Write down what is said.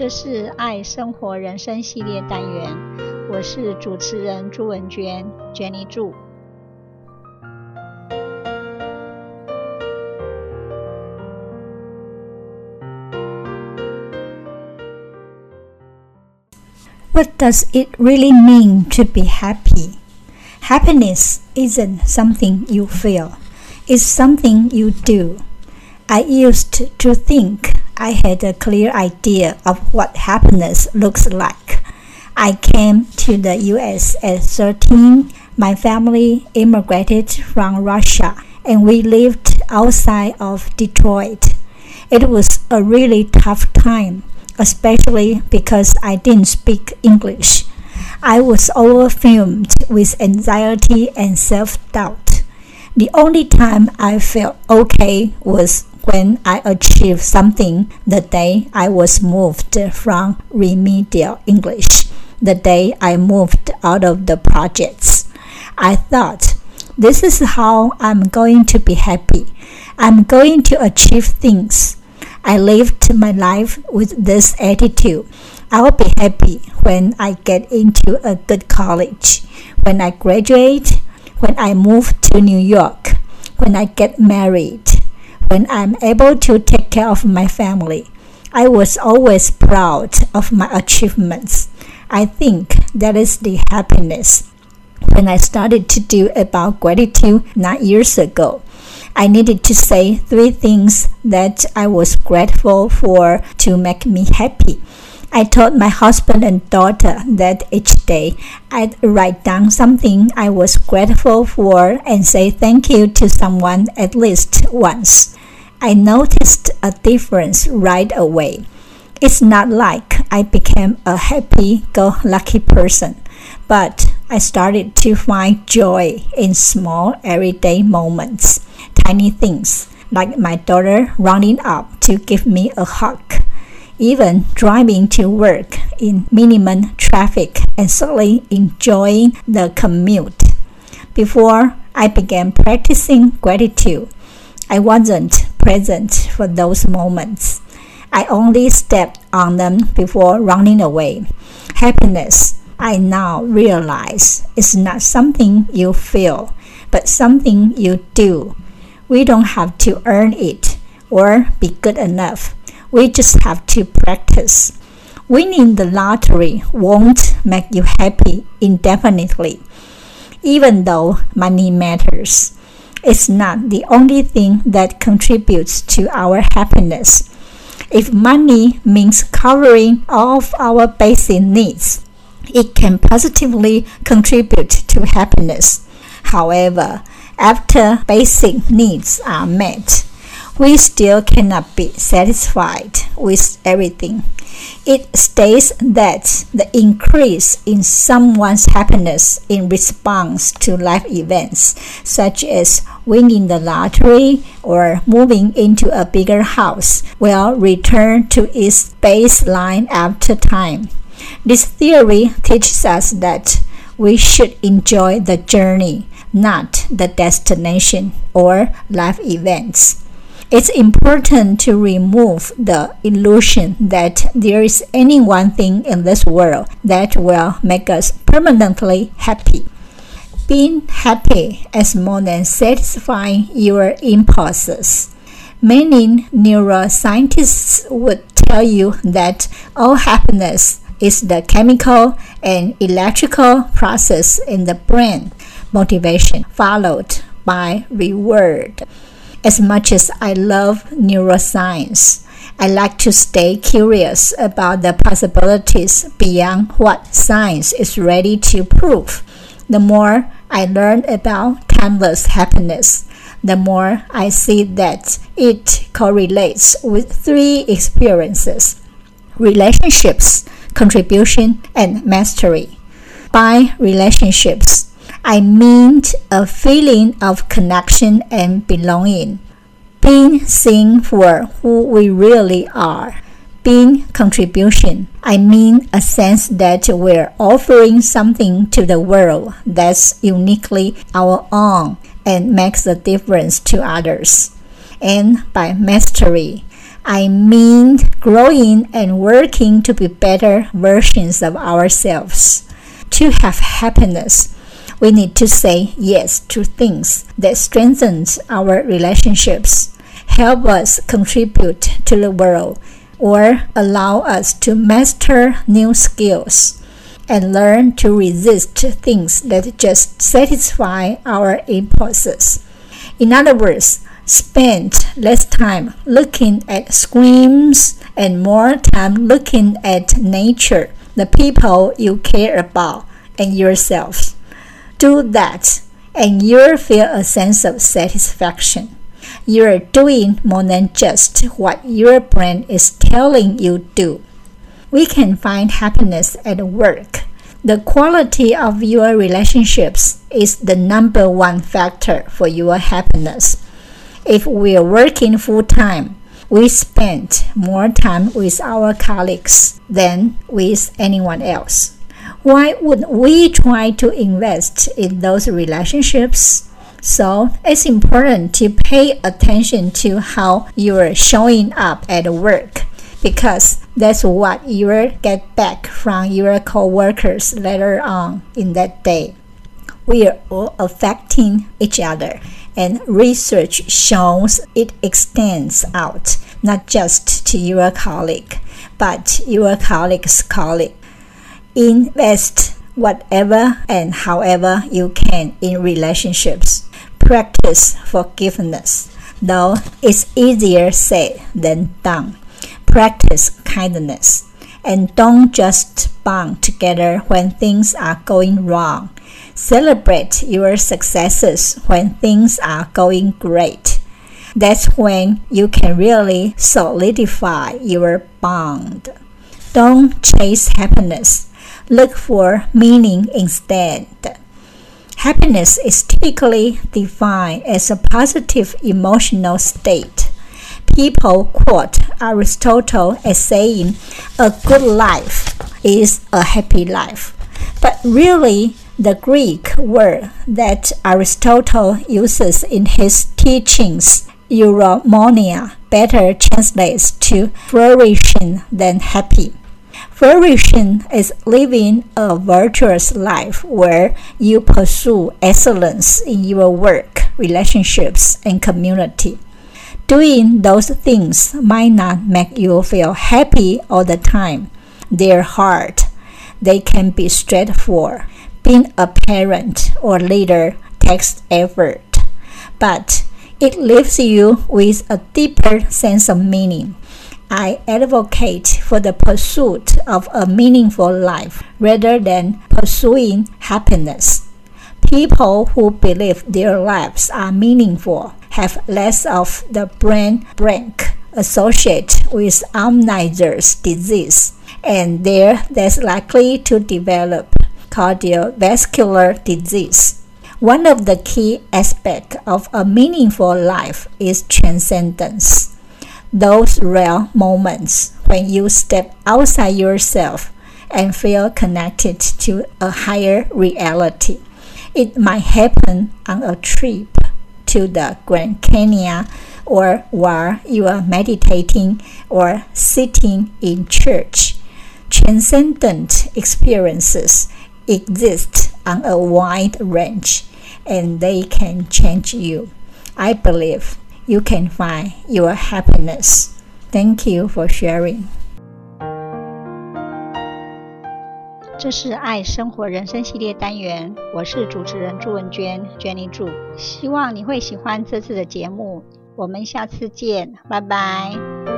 这是爱生活人生系列单元，我是主持人朱文娟，Jenny 祝。What does it really mean to be happy? Happiness isn't something you feel, it's something you do. I used to think I had a clear idea of what happiness looks like. I came to the US at 13. My family immigrated from Russia and we lived outside of Detroit. It was a really tough time especially because I didn't speak English. I was overwhelmed with anxiety and self doubt. The only time I felt okay was when I achieved something the day I was moved from remedial English, the day I moved out of the projects. I thought, this is how I'm going to be happy. I'm going to achieve things. I lived my life with this attitude. I will be happy when I get into a good college, when I graduate, when I move to New York, when I get married, when I'm able to take care of my family. I was always proud of my achievements. I think that is the happiness. When I started to do about gratitude nine years ago, I needed to say three things that I was grateful for to make me happy. I told my husband and daughter that each day I'd write down something I was grateful for and say thank you to someone at least once. I noticed a difference right away. It's not like I became a happy go lucky person, but I started to find joy in small everyday moments tiny things, like my daughter running up to give me a hug, even driving to work in minimum traffic and certainly enjoying the commute. Before I began practicing gratitude, I wasn't present for those moments. I only stepped on them before running away. Happiness, I now realize, is not something you feel, but something you do we don't have to earn it or be good enough. We just have to practice. Winning the lottery won't make you happy indefinitely, even though money matters. It's not the only thing that contributes to our happiness. If money means covering all of our basic needs, it can positively contribute to happiness. However, after basic needs are met, we still cannot be satisfied with everything. It states that the increase in someone's happiness in response to life events, such as winning the lottery or moving into a bigger house, will return to its baseline after time. This theory teaches us that we should enjoy the journey not the destination or life events. It's important to remove the illusion that there is any one thing in this world that will make us permanently happy. Being happy is more than satisfying your impulses. Many neuroscientists would tell you that all happiness is the chemical and electrical process in the brain motivation followed by reward. As much as I love neuroscience, I like to stay curious about the possibilities beyond what science is ready to prove. The more I learn about timeless happiness, the more I see that it correlates with three experiences relationships, contribution, and mastery. By relationships, I meant a feeling of connection and belonging, being seen for who we really are. Being contribution, I mean a sense that we're offering something to the world that's uniquely our own and makes a difference to others. And by mastery, I mean growing and working to be better versions of ourselves. To have happiness, we need to say yes to things that strengthen our relationships, help us contribute to the world, or allow us to master new skills and learn to resist things that just satisfy our impulses. In other words, spend less time looking at screens and more time looking at nature, the people you care about, and yourself. Do that, and you'll feel a sense of satisfaction. You're doing more than just what your brain is telling you do. We can find happiness at work. The quality of your relationships is the number one factor for your happiness. If we're working full time, we spend more time with our colleagues than with anyone else. Why would we try to invest in those relationships? So it's important to pay attention to how you're showing up at work because that's what you'll get back from your coworkers later on in that day. We are all affecting each other and research shows it extends out not just to your colleague, but your colleague's colleague. Invest whatever and however you can in relationships. Practice forgiveness, though it's easier said than done. Practice kindness and don't just bond together when things are going wrong. Celebrate your successes when things are going great. That's when you can really solidify your bond. Don't chase happiness. Look for meaning instead. Happiness is typically defined as a positive emotional state. People quote Aristotle as saying, A good life is a happy life. But really, the Greek word that Aristotle uses in his teachings, eudaimonia, better translates to flourishing than happy. Flourishing is living a virtuous life where you pursue excellence in your work, relationships, and community. Doing those things might not make you feel happy all the time. They're hard. They can be straightforward being a parent or leader takes effort, but it leaves you with a deeper sense of meaning. I advocate for the pursuit of a meaningful life rather than pursuing happiness. People who believe their lives are meaningful have less of the brain break associated with Alzheimer's disease, and they're less likely to develop cardiovascular disease. One of the key aspects of a meaningful life is transcendence. Those rare moments when you step outside yourself and feel connected to a higher reality. It might happen on a trip to the Grand Canyon or while you are meditating or sitting in church. Transcendent experiences exist on a wide range and they can change you. I believe you can find your happiness. Thank you for sharing. 这是爱生活人生系列单元，我是主持人朱文娟，Jenny 祝，希望你会喜欢这次的节目，我们下次见，拜拜。